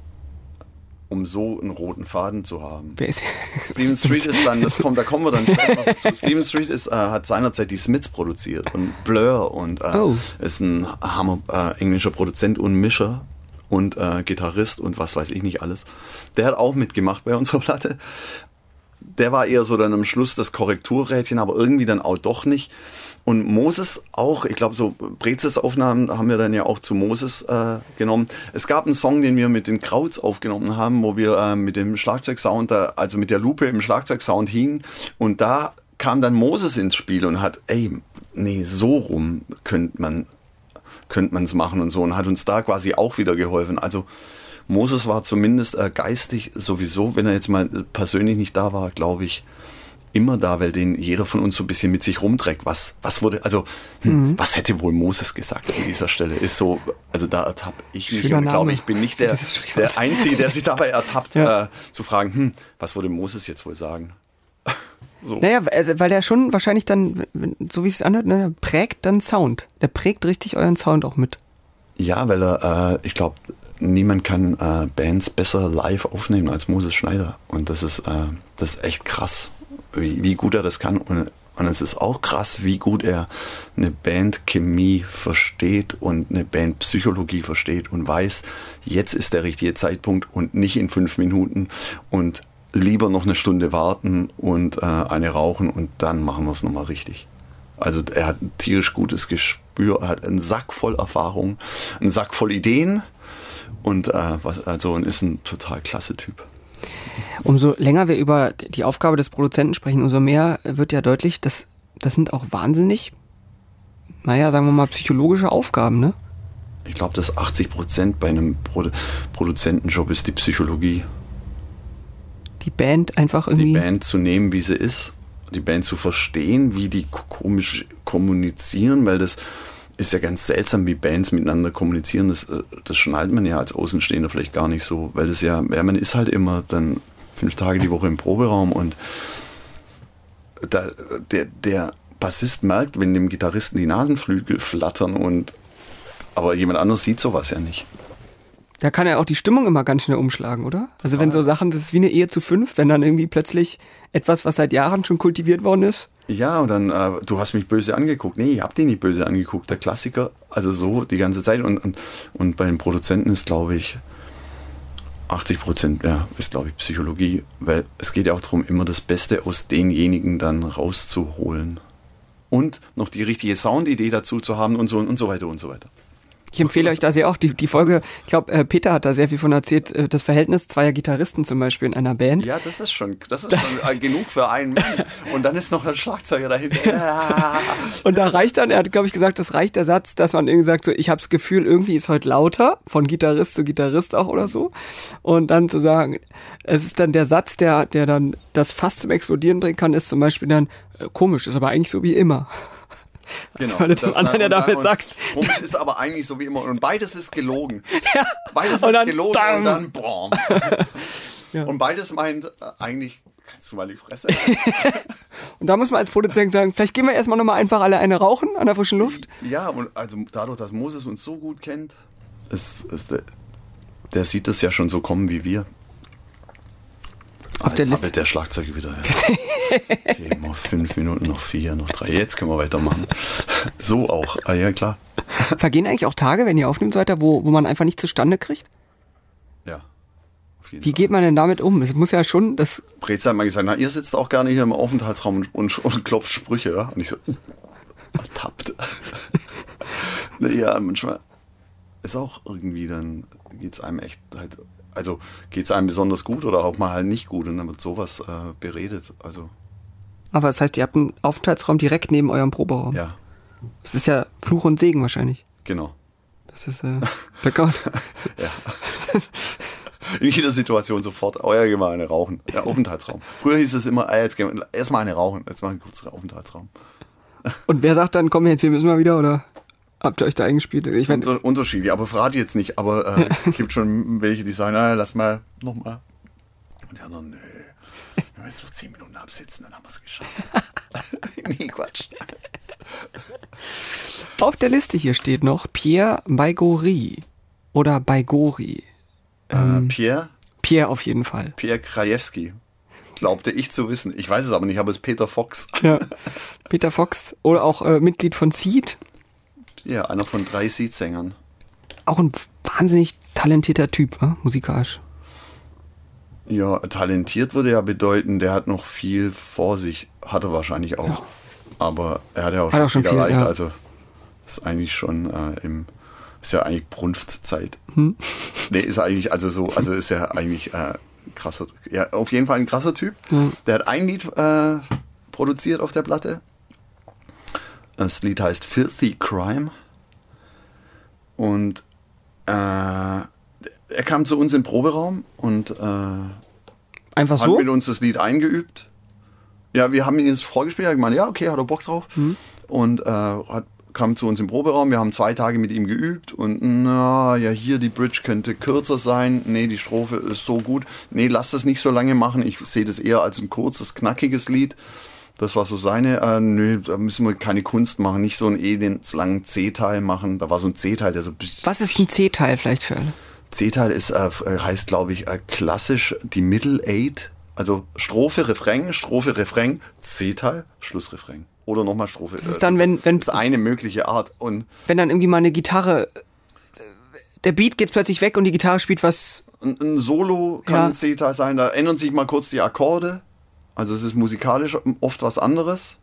um so einen roten Faden zu haben. Wer ist Steven Street ist dann, das kommt, da kommen wir dann zu. Steven Street ist, äh, hat seinerzeit die Smiths produziert und Blur und äh, oh. ist ein Hammer äh, englischer Produzent und Mischer und äh, Gitarrist und was weiß ich nicht alles. Der hat auch mitgemacht bei unserer Platte. Der war eher so dann am Schluss das Korrekturrädchen, aber irgendwie dann auch doch nicht. Und Moses auch, ich glaube, so Brezes-Aufnahmen haben wir dann ja auch zu Moses äh, genommen. Es gab einen Song, den wir mit den Krauts aufgenommen haben, wo wir äh, mit dem Schlagzeugsound, da, also mit der Lupe im Schlagzeugsound hingen. Und da kam dann Moses ins Spiel und hat, ey, nee, so rum könnte man könnte man es machen und so und hat uns da quasi auch wieder geholfen. Also Moses war zumindest äh, geistig sowieso, wenn er jetzt mal persönlich nicht da war, glaube ich, immer da, weil den jeder von uns so ein bisschen mit sich rumträgt. Was, was wurde, also, hm, mhm. was hätte wohl Moses gesagt an dieser Stelle? Ist so, also da ertappe ich mich und glaube, ich bin nicht der, der Einzige, der sich dabei ertappt, ja. äh, zu fragen, hm, was würde Moses jetzt wohl sagen? so. Naja, also, weil der schon wahrscheinlich dann, so wie es anhört, ne, prägt dann Sound. Der prägt richtig euren Sound auch mit. Ja, weil er, äh, ich glaube, niemand kann äh, Bands besser live aufnehmen als Moses Schneider. Und das ist, äh, das ist echt krass wie, wie gut er das kann. Und, und es ist auch krass, wie gut er eine Bandchemie versteht und eine Bandpsychologie versteht und weiß, jetzt ist der richtige Zeitpunkt und nicht in fünf Minuten und lieber noch eine Stunde warten und äh, eine rauchen und dann machen wir es nochmal richtig. Also er hat ein tierisch gutes Gespür, er hat einen Sack voll Erfahrung, einen Sack voll Ideen und äh, was, also ist ein total klasse Typ. Umso länger wir über die Aufgabe des Produzenten sprechen, umso mehr wird ja deutlich, dass das sind auch wahnsinnig, naja, sagen wir mal, psychologische Aufgaben, ne? Ich glaube, dass 80 Prozent bei einem Produ Produzentenjob ist die Psychologie. Die Band einfach irgendwie. Die Band zu nehmen, wie sie ist. Die Band zu verstehen, wie die komisch kommunizieren, weil das ist ja ganz seltsam, wie Bands miteinander kommunizieren. Das, äh, das schnallt man ja als Außenstehender vielleicht gar nicht so, weil das ja, ja, man ist halt immer dann fünf Tage die Woche im Proberaum und da, der, der Bassist merkt, wenn dem Gitarristen die Nasenflügel flattern und aber jemand anderes sieht sowas ja nicht. Da kann er auch die Stimmung immer ganz schnell umschlagen, oder? Also wenn so Sachen, das ist wie eine Ehe zu fünf, wenn dann irgendwie plötzlich etwas, was seit Jahren schon kultiviert worden ist. Ja, und dann, äh, du hast mich böse angeguckt. Nee, ich hab den nicht böse angeguckt. Der Klassiker, also so die ganze Zeit. Und, und, und bei den Produzenten ist, glaube ich, 80 Prozent, ja, ist, glaube ich, Psychologie. Weil es geht ja auch darum, immer das Beste aus denjenigen dann rauszuholen. Und noch die richtige Soundidee dazu zu haben und so und so weiter und so weiter. Ich empfehle euch da sehr auch die, die Folge, ich glaube, äh, Peter hat da sehr viel von erzählt, äh, das Verhältnis zweier Gitarristen zum Beispiel in einer Band. Ja, das ist schon, das ist schon äh, genug für einen Mann. Und dann ist noch ein Schlagzeuger dahinter. und da reicht dann, er hat, glaube ich, gesagt, das reicht der Satz, dass man irgendwie sagt, so, ich habe das Gefühl, irgendwie ist heute lauter, von Gitarrist zu Gitarrist auch oder so. Und dann zu sagen, es ist dann der Satz, der, der dann das fast zum Explodieren bringen kann, ist zum Beispiel dann, äh, komisch, ist aber eigentlich so wie immer. Genau. Weil du dem anderen ja damit sagst. Komisch ist aber eigentlich so wie immer. Und beides ist gelogen. Ja. Beides ist gelogen bam. und dann boom. ja. Und beides meint äh, eigentlich, kannst du mal die Fresse. und da muss man als Produzent sagen, vielleicht gehen wir erstmal nochmal einfach alle eine rauchen an der frischen Luft. Ja, und also dadurch, dass Moses uns so gut kennt, ist, ist der, der sieht das ja schon so kommen wie wir. Auf der Liste. der Schlagzeug wieder. Ja. okay, noch fünf Minuten, noch vier, noch drei. Jetzt können wir weitermachen. so auch. Ah, ja, klar. Vergehen eigentlich auch Tage, wenn ihr aufnimmt, weiter, wo, wo man einfach nicht zustande kriegt? Ja. Wie Fall. geht man denn damit um? Es muss ja schon das. Brez hat mal gesagt, na, ihr sitzt auch gerne hier im Aufenthaltsraum und, und, und klopft Sprüche, ja? Und ich so, ertappt. naja, manchmal ist auch irgendwie dann, geht es einem echt halt also geht es einem besonders gut oder auch mal halt nicht gut und dann wird sowas äh, beredet. Also. Aber das heißt, ihr habt einen Aufenthaltsraum direkt neben eurem Proberaum? Ja. Das ist ja Fluch und Segen wahrscheinlich. Genau. Das ist äh, Blackout. ja. In jeder Situation sofort, euer oh mal eine rauchen. Der Aufenthaltsraum. Früher hieß es immer, äh, jetzt erstmal eine rauchen, jetzt machen wir kurz Aufenthaltsraum. Und wer sagt dann, komm jetzt, wir müssen mal wieder, oder? Habt ihr euch da eingespielt? Ich mein, Unterschiedlich, aber verrate jetzt nicht. Aber äh, es gibt schon welche, die sagen, ah, lass mal nochmal. Und die anderen, nö. Wir jetzt noch zehn Minuten absitzen, dann haben wir es geschafft. nee, Quatsch. Auf der Liste hier steht noch Pierre Baigori. Oder Baigori. Äh, ähm, Pierre? Pierre auf jeden Fall. Pierre Krajewski glaubte ich zu wissen. Ich weiß es aber nicht, aber es ist Peter Fox. Ja. Peter Fox oder auch äh, Mitglied von Seed. Ja, einer von drei Seedsängern. Auch ein wahnsinnig talentierter Typ, wa? musikalisch. Ja, talentiert würde ja bedeuten, der hat noch viel vor sich. Hat er wahrscheinlich auch. Ja. Aber er hat ja auch, hat schon, auch schon viel, erreicht. Ja. Also ist eigentlich schon äh, im ist ja eigentlich Brunftzeit. Hm. Nee, ist eigentlich, also so, also ist ja eigentlich äh, krasser, ja, auf jeden Fall ein krasser Typ. Hm. Der hat ein Lied äh, produziert auf der Platte. Das Lied heißt Filthy Crime. Und äh, er kam zu uns im Proberaum und äh, Einfach so? hat mit uns das Lied eingeübt. Ja, wir haben ihn jetzt vorgespielt, er hat gemeint, ja, okay, hat er Bock drauf. Mhm. Und äh, hat, kam zu uns im Proberaum, wir haben zwei Tage mit ihm geübt und na, ja, hier die Bridge könnte kürzer sein. Nee, die Strophe ist so gut. Nee, lass das nicht so lange machen. Ich sehe das eher als ein kurzes, knackiges Lied. Das war so seine, äh, nö, da müssen wir keine Kunst machen, nicht so einen elends langen C-Teil machen. Da war so ein C-Teil, der so. Was ist ein C-Teil vielleicht für alle? C-Teil ist, äh, heißt, glaube ich, äh, klassisch die Middle Eight. Also Strophe, Refrain, Strophe, Refrain, C-Teil, Schlussrefrain. Oder nochmal Strophe. Das ist dann, wenn, wenn. Das ist eine mögliche Art. Und wenn dann irgendwie mal eine Gitarre. Der Beat geht plötzlich weg und die Gitarre spielt was. Ein, ein Solo kann ja. ein C-Teil sein, da ändern sich mal kurz die Akkorde. Also es ist musikalisch oft was anderes.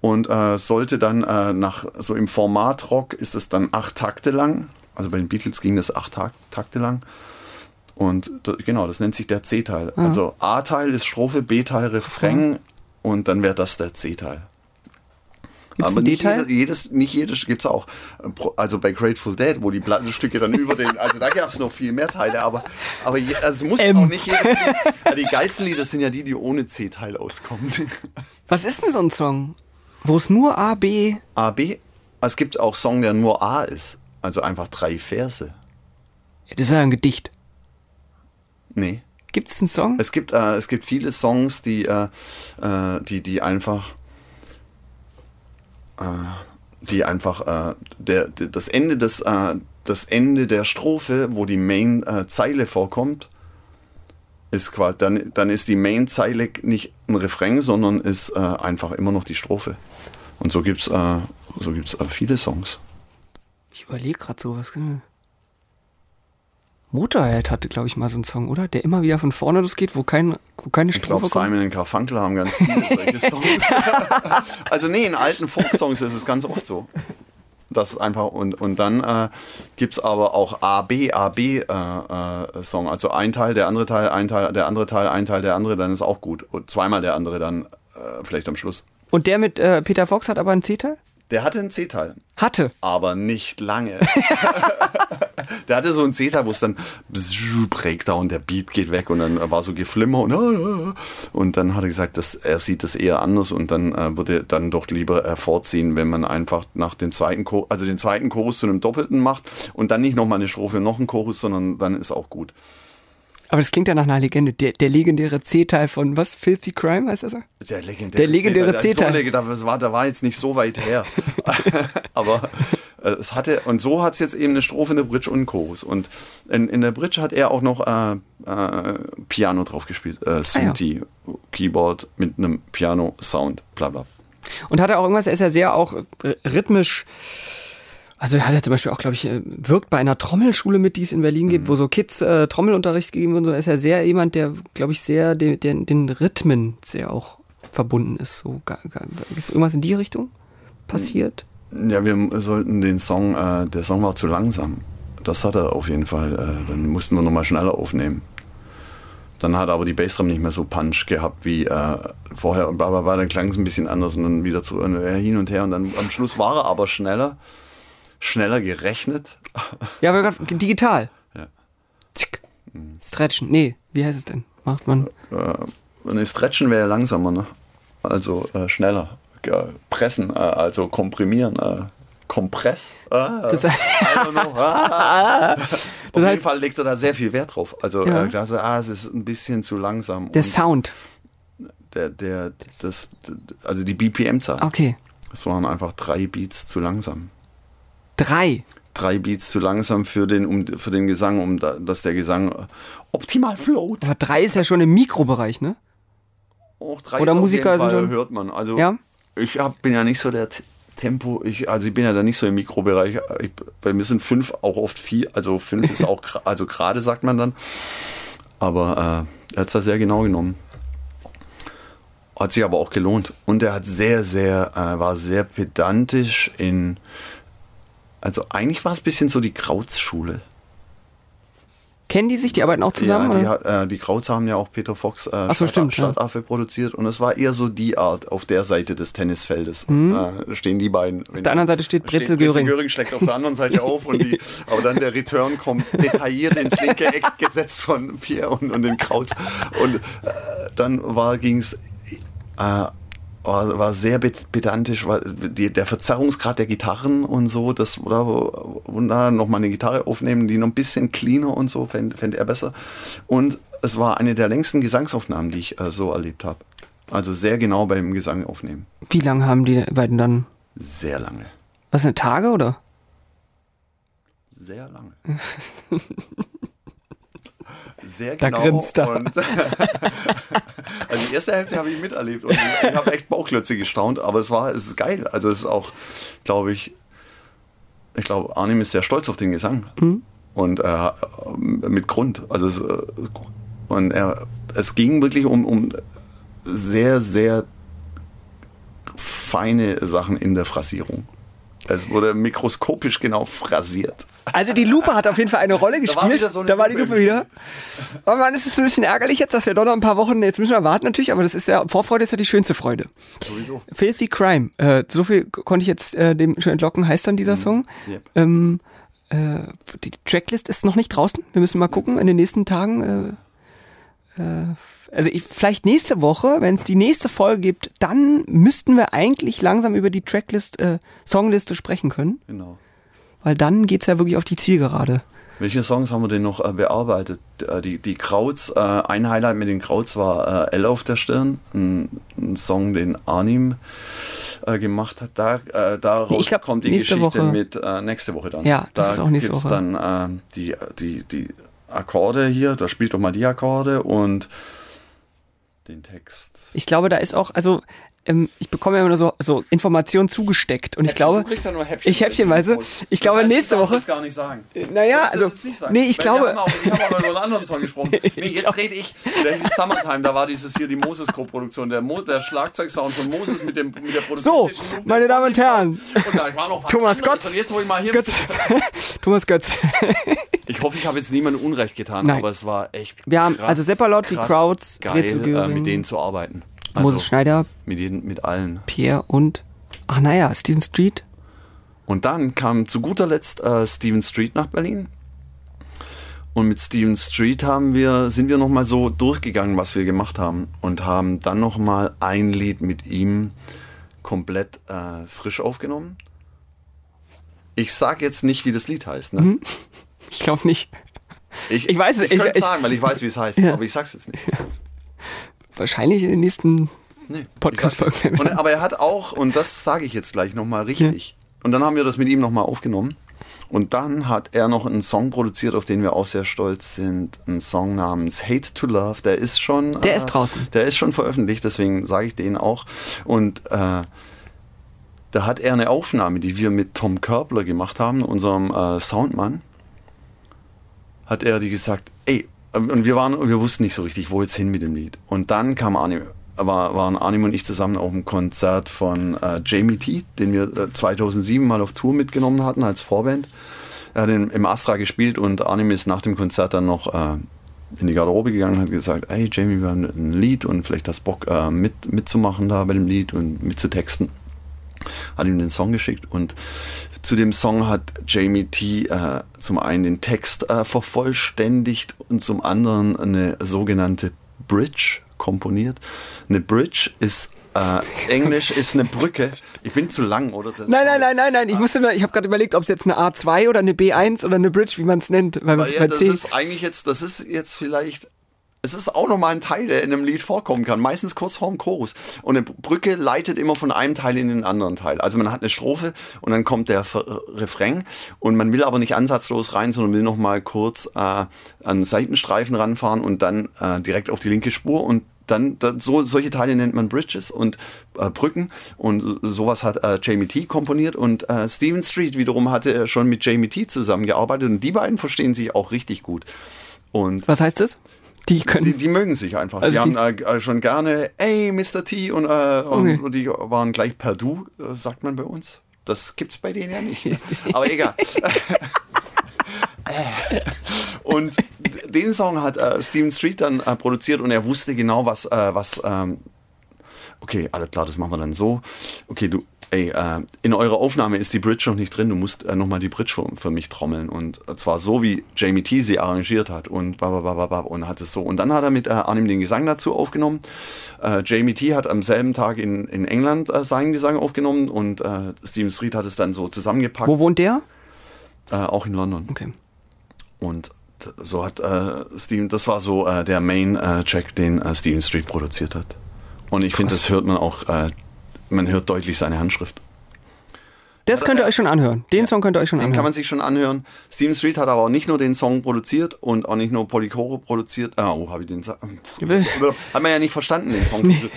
Und äh, sollte dann äh, nach so im Format Rock ist es dann acht Takte lang. Also bei den Beatles ging das acht Tag, Takte lang. Und genau, das nennt sich der C-Teil. Mhm. Also A-Teil ist Strophe, B-Teil Refrain mhm. und dann wäre das der C-Teil. Gibt's aber nicht jedes, jedes, nicht jedes gibt's auch. Also bei Grateful Dead, wo die Plattenstücke dann über den, also da gab's noch viel mehr Teile, aber, aber je, also es muss ähm. auch nicht jedes Lied, die geilsten Lieder sind ja die, die ohne C-Teil auskommen. Was ist denn so ein Song? Wo es nur A, B. A, B? Es gibt auch Song, der nur A ist. Also einfach drei Verse. Ja, das ist ja ein Gedicht. Nee. Gibt es einen Song? Es gibt, äh, es gibt viele Songs, die, äh, äh die, die einfach die einfach äh, der, der, das Ende des äh, das Ende der Strophe, wo die Main-Zeile vorkommt, ist quasi dann, dann ist die Main-Zeile nicht ein Refrain, sondern ist einfach immer noch die Strophe. Und so gibt's so gibt's viele Songs. Ich überlege gerade so was. Motorhead hatte, glaube ich, mal so einen Song, oder? Der immer wieder von vorne losgeht, wo, kein, wo keine Strophe Ich glaube, Simon und Garfunkel haben ganz viele solche Songs. also nee, in alten Folk-Songs ist es ganz oft so. Das einfach und, und dann äh, gibt es aber auch A, B, A, B äh, äh, Song. Also ein Teil, der andere Teil, ein Teil, der andere Teil, ein Teil, der andere, dann ist auch gut. Und zweimal der andere dann äh, vielleicht am Schluss. Und der mit äh, Peter Fox hat aber einen C-Teil? Der hatte einen C-Teil. Hatte. Aber nicht lange. der hatte so einen C-Teil, wo es dann Breakdown, der Beat geht weg und dann war so Geflimmer und, und dann hat er gesagt, dass er sieht das eher anders und dann äh, würde dann doch lieber äh, vorziehen, wenn man einfach nach dem zweiten Chorus, also den zweiten Chorus zu einem Doppelten macht und dann nicht nochmal eine Strophe und noch einen Chorus, sondern dann ist auch gut. Aber das klingt ja nach einer Legende. Der, der legendäre C-Teil von was? Filthy Crime heißt das? Der legendäre, der legendäre C-Teil. So das, war, der war jetzt nicht so weit her. Aber äh, es hatte, und so hat es jetzt eben eine Strophe in der Bridge und einen Chorus. Und in, in der Bridge hat er auch noch äh, äh, Piano drauf gespielt. Äh, Synthi, ah, ja. Keyboard mit einem Piano-Sound, bla bla. Und hat er auch irgendwas, er ist ja sehr auch rhythmisch also er hat ja zum Beispiel auch, glaube ich, äh, wirkt bei einer Trommelschule mit, die es in Berlin gibt, mhm. wo so Kids äh, Trommelunterricht gegeben wird. So ist er sehr jemand, der, glaube ich, sehr den, den, den Rhythmen sehr auch verbunden ist. So, gar, gar, ist irgendwas in die Richtung passiert? Ja, wir sollten den Song, äh, der Song war zu langsam. Das hat er auf jeden Fall. Äh, dann mussten wir nochmal schneller aufnehmen. Dann hat aber die Bassdrum nicht mehr so Punch gehabt wie äh, vorher und bla bla bla. Dann klang es ein bisschen anders und dann wieder zu, äh, hin und her. Und dann am Schluss war er aber schneller schneller gerechnet. Ja, aber digital. Ja. Zick. Stretchen. Nee, wie heißt es denn? Macht man. Äh, nee, Stretchen wäre ja langsamer, ne? Also äh, schneller. Pressen, äh, also komprimieren. Äh, Kompress. Ah, das, ah. Auf jeden Fall legt er da sehr viel Wert drauf. Also ja. äh, dachte, ah, es ist ein bisschen zu langsam. Der Sound. Der, der, das, also die BPM-Zahl. Okay. Es waren einfach drei Beats zu langsam. Drei. Drei Beats zu langsam für den, um, für den Gesang, um da, dass der Gesang optimal float. Aber drei ist ja schon im Mikrobereich, ne? Auch drei Oder Musiker sind schon. hört man. Also ja? ich hab, bin ja nicht so der Tempo, ich, also ich bin ja da nicht so im Mikrobereich. Ich, bei mir sind fünf auch oft vier, also fünf ist auch, also gerade sagt man dann. Aber äh, er hat es da sehr genau genommen. Hat sich aber auch gelohnt. Und er hat sehr, sehr, äh, war sehr pedantisch in also eigentlich war es ein bisschen so die Krautschule. Kennen die sich, die arbeiten auch zusammen? Ja, die, äh, die Krauts haben ja auch Peter Fox äh, Ach so, Stadt, Stadtaffe ja. produziert und es war eher so die Art auf der Seite des Tennisfeldes. Mhm. Äh, stehen die beiden. Auf der anderen Seite steht Brezel Göring. Brezel Göring schlägt auf der anderen Seite auf und die, aber dann der Return kommt detailliert ins linke Eck gesetzt von Pierre und, und den Krauts. Und äh, dann ging es äh, war, war sehr pedantisch, war die, der Verzerrungsgrad der Gitarren und so, das oder wunderbar nochmal eine Gitarre aufnehmen, die noch ein bisschen cleaner und so, fände fänd er besser. Und es war eine der längsten Gesangsaufnahmen, die ich äh, so erlebt habe. Also sehr genau beim Gesang aufnehmen. Wie lange haben die beiden dann? Sehr lange. Was sind Tage oder? Sehr lange. sehr da genau. Grinst er. Und also die erste Hälfte habe ich miterlebt und ich habe echt Bauchklötze gestaunt, aber es war, es ist geil. Also es ist auch, glaube ich, ich glaube, Arnim ist sehr stolz auf den Gesang. Mhm. Und äh, mit Grund. Also es, äh, und er, es ging wirklich um, um sehr, sehr feine Sachen in der Phrasierung. Es wurde mikroskopisch genau phrasiert. Also die Lupe hat auf jeden Fall eine Rolle gespielt. Da war, so da war die Lupe wieder. Aber man, es ist ein bisschen ärgerlich jetzt, dass wir doch noch ein paar Wochen, jetzt müssen wir warten natürlich, aber das ist ja, Vorfreude ist ja die schönste Freude. Sowieso. Filthy Crime. Äh, so viel konnte ich jetzt äh, dem schon entlocken, heißt dann dieser mhm. Song. Yep. Ähm, äh, die Tracklist ist noch nicht draußen. Wir müssen mal gucken in den nächsten Tagen. Äh, äh, also ich, vielleicht nächste Woche, wenn es die nächste Folge gibt, dann müssten wir eigentlich langsam über die Tracklist, äh, Songliste sprechen können. Genau. Weil dann geht es ja wirklich auf die Zielgerade. Welche Songs haben wir denn noch äh, bearbeitet? Äh, die, die Krauts, äh, ein Highlight mit den Krauts war äh, L auf der Stirn, ein, ein Song, den Arnim äh, gemacht hat. Da, äh, daraus glaub, kommt die Geschichte Woche. mit nächste Woche dann. Ja, das da ist auch nächste Woche. dann äh, die, die, die Akkorde hier, da spielt doch mal die Akkorde und den Text. Ich glaube, da ist auch, also ähm, ich bekomme ja immer nur so, so Informationen zugesteckt. Und ich glaube, du kriegst ja nur Häppchen ich häppchenweise. Ich glaube, heißt, nächste Woche. Das gar nicht sagen. Äh, naja, also. Nee, ich Weil glaube. Wir haben auch, ich habe auch noch über einen anderen Song gesprochen. Nee, jetzt rede ich. Der hieß Summertime, da war dieses hier die Moses Co-Produktion. Der, Mo, der Schlagzeugsound von Moses mit, dem, mit der Produktion. So, meine Damen und Herren. Und Thomas Götz. Jetzt, ich. Thomas Götz. ich hoffe, ich habe jetzt niemandem Unrecht getan, Nein. aber es war echt. Wir haben, also Seppalot, die Crowds, geil, äh, mit denen zu arbeiten. Also Moses Schneider. Mit, jeden, mit allen. Pierre und, ach naja, Steven Street. Und dann kam zu guter Letzt äh, Steven Street nach Berlin. Und mit Steven Street haben wir, sind wir nochmal so durchgegangen, was wir gemacht haben. Und haben dann nochmal ein Lied mit ihm komplett äh, frisch aufgenommen. Ich sag jetzt nicht, wie das Lied heißt. Ne? Mhm. Ich glaube nicht. Ich, ich weiß es. Ich, ich sagen, weil ich weiß, wie es heißt, ja. aber ich sag's jetzt nicht. Wahrscheinlich in den nächsten nee, Podcast-Folgen. Aber er hat auch, und das sage ich jetzt gleich nochmal richtig, ja. und dann haben wir das mit ihm nochmal aufgenommen. Und dann hat er noch einen Song produziert, auf den wir auch sehr stolz sind. Ein Song namens Hate to Love. Der ist schon. Der äh, ist draußen. Der ist schon veröffentlicht, deswegen sage ich den auch. Und äh, da hat er eine Aufnahme, die wir mit Tom Körbler gemacht haben, unserem äh, Soundmann. Hat er die gesagt, ey, und wir waren, wir wussten nicht so richtig, wo jetzt hin mit dem Lied. Und dann kam Arnim, war, waren Arnim und ich zusammen auf einem Konzert von äh, Jamie T, den wir äh, 2007 mal auf Tour mitgenommen hatten als Vorband. Er hat im, im Astra gespielt und Arnim ist nach dem Konzert dann noch äh, in die Garderobe gegangen und hat gesagt, hey Jamie, wir haben ein Lied und vielleicht hast Bock äh, mit, mitzumachen da bei dem Lied und mitzutexten hat ihm den Song geschickt und zu dem Song hat Jamie T äh, zum einen den Text äh, vervollständigt und zum anderen eine sogenannte Bridge komponiert. Eine Bridge ist äh, Englisch ist eine Brücke. Ich bin zu lang, oder? Das nein, nein, nein, nein, nein. Ich musste nur, ich habe gerade überlegt, ob es jetzt eine A2 oder eine B1 oder eine Bridge, wie man es nennt. Weil ja, das ist eigentlich jetzt, das ist jetzt vielleicht es ist auch nochmal ein Teil, der in einem Lied vorkommen kann, meistens kurz vorm Chorus. Und eine Brücke leitet immer von einem Teil in den anderen Teil. Also man hat eine Strophe und dann kommt der Refrain und man will aber nicht ansatzlos rein, sondern will nochmal kurz äh, an Seitenstreifen ranfahren und dann äh, direkt auf die linke Spur und dann, dann so solche Teile nennt man Bridges und äh, Brücken und sowas hat äh, Jamie T komponiert und äh, Steven Street wiederum hatte schon mit Jamie T zusammengearbeitet und die beiden verstehen sich auch richtig gut. Und was heißt das? Die können. Die, die mögen sich einfach. Also die, die haben äh, schon gerne, ey, Mr. T und, äh, okay. und, die waren gleich per Du, äh, sagt man bei uns. Das gibt's bei denen ja nicht. Aber egal. und den Song hat äh, Steven Street dann äh, produziert und er wusste genau, was, äh, was ähm, okay, alles klar, das machen wir dann so. Okay, du, ey, äh, in eurer Aufnahme ist die Bridge noch nicht drin, du musst äh, nochmal die Bridge für, für, mich trommeln. Und zwar so, wie Jamie T sie arrangiert hat und bababababab und hat es so. Und dann hat er mit äh, Arnim den Gesang dazu aufgenommen. Äh, Jamie T hat am selben Tag in, in England äh, seinen Gesang aufgenommen und äh, Steven Street hat es dann so zusammengepackt. Wo wohnt der? Äh, auch in London. Okay. Und so hat äh, Steven, das war so äh, der Main-Track, den äh, Steven Street produziert hat. Und ich finde, das hört man auch äh, man hört deutlich seine Handschrift. Das könnt ihr euch schon anhören. Den ja, Song könnt ihr euch schon den anhören. Den kann man sich schon anhören. Steven Street hat aber auch nicht nur den Song produziert und auch nicht nur Polychore produziert. Ah, oh, habe ich den. hat man ja nicht verstanden, den Song. Nee.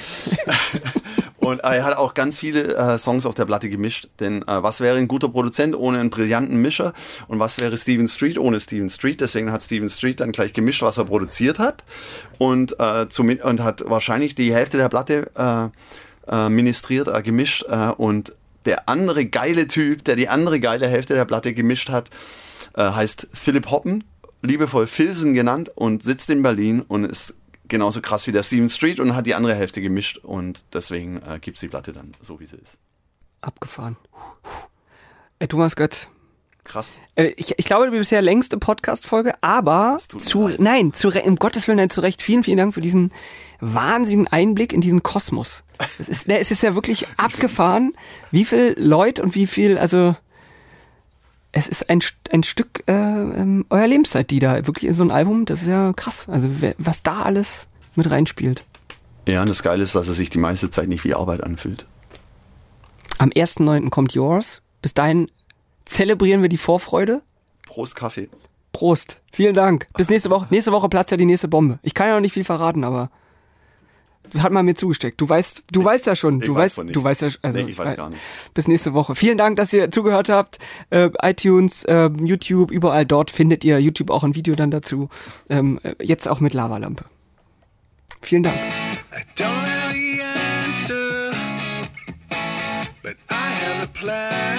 und er hat auch ganz viele äh, Songs auf der Platte gemischt. Denn äh, was wäre ein guter Produzent ohne einen brillanten Mischer? Und was wäre Steven Street ohne Steven Street? Deswegen hat Steven Street dann gleich gemischt, was er produziert hat. Und, äh, und hat wahrscheinlich die Hälfte der Platte äh, ministriert, äh, gemischt äh, und der andere geile Typ, der die andere geile Hälfte der Platte gemischt hat, äh, heißt Philipp Hoppen, liebevoll Filsen genannt und sitzt in Berlin und ist genauso krass wie der Steven Street und hat die andere Hälfte gemischt und deswegen äh, gibt es die Platte dann so, wie sie ist. Abgefahren. Äh, Thomas Götz. Krass. Äh, ich, ich glaube, die bisher längste Podcast-Folge, aber zu, nein, zu, um Gottes Willen, nein, zu Recht, vielen, vielen Dank für diesen wahnsinnigen Einblick in diesen Kosmos. Es ist, ne, es ist ja wirklich abgefahren, wie viel Leute und wie viel, also, es ist ein, ein Stück äh, ähm, eurer Lebenszeit, die da wirklich in so ein Album, das ist ja krass. Also was da alles mit reinspielt. Ja, und das Geile ist, dass es sich die meiste Zeit nicht wie Arbeit anfühlt. Am 1.9. kommt Yours. Bis dahin zelebrieren wir die Vorfreude. Prost Kaffee. Prost. Vielen Dank. Bis nächste Woche. Nächste Woche platzt ja die nächste Bombe. Ich kann ja noch nicht viel verraten, aber hat man mir zugesteckt. Du weißt, du ich, weißt ja schon, du weißt, weiß du weißt ja, also nee, ich weiß gar nicht. Bis nächste Woche. Vielen Dank, dass ihr zugehört habt. Äh, iTunes, äh, YouTube, überall dort findet ihr YouTube auch ein Video dann dazu. Ähm, äh, jetzt auch mit Lavalampe. Vielen Dank. I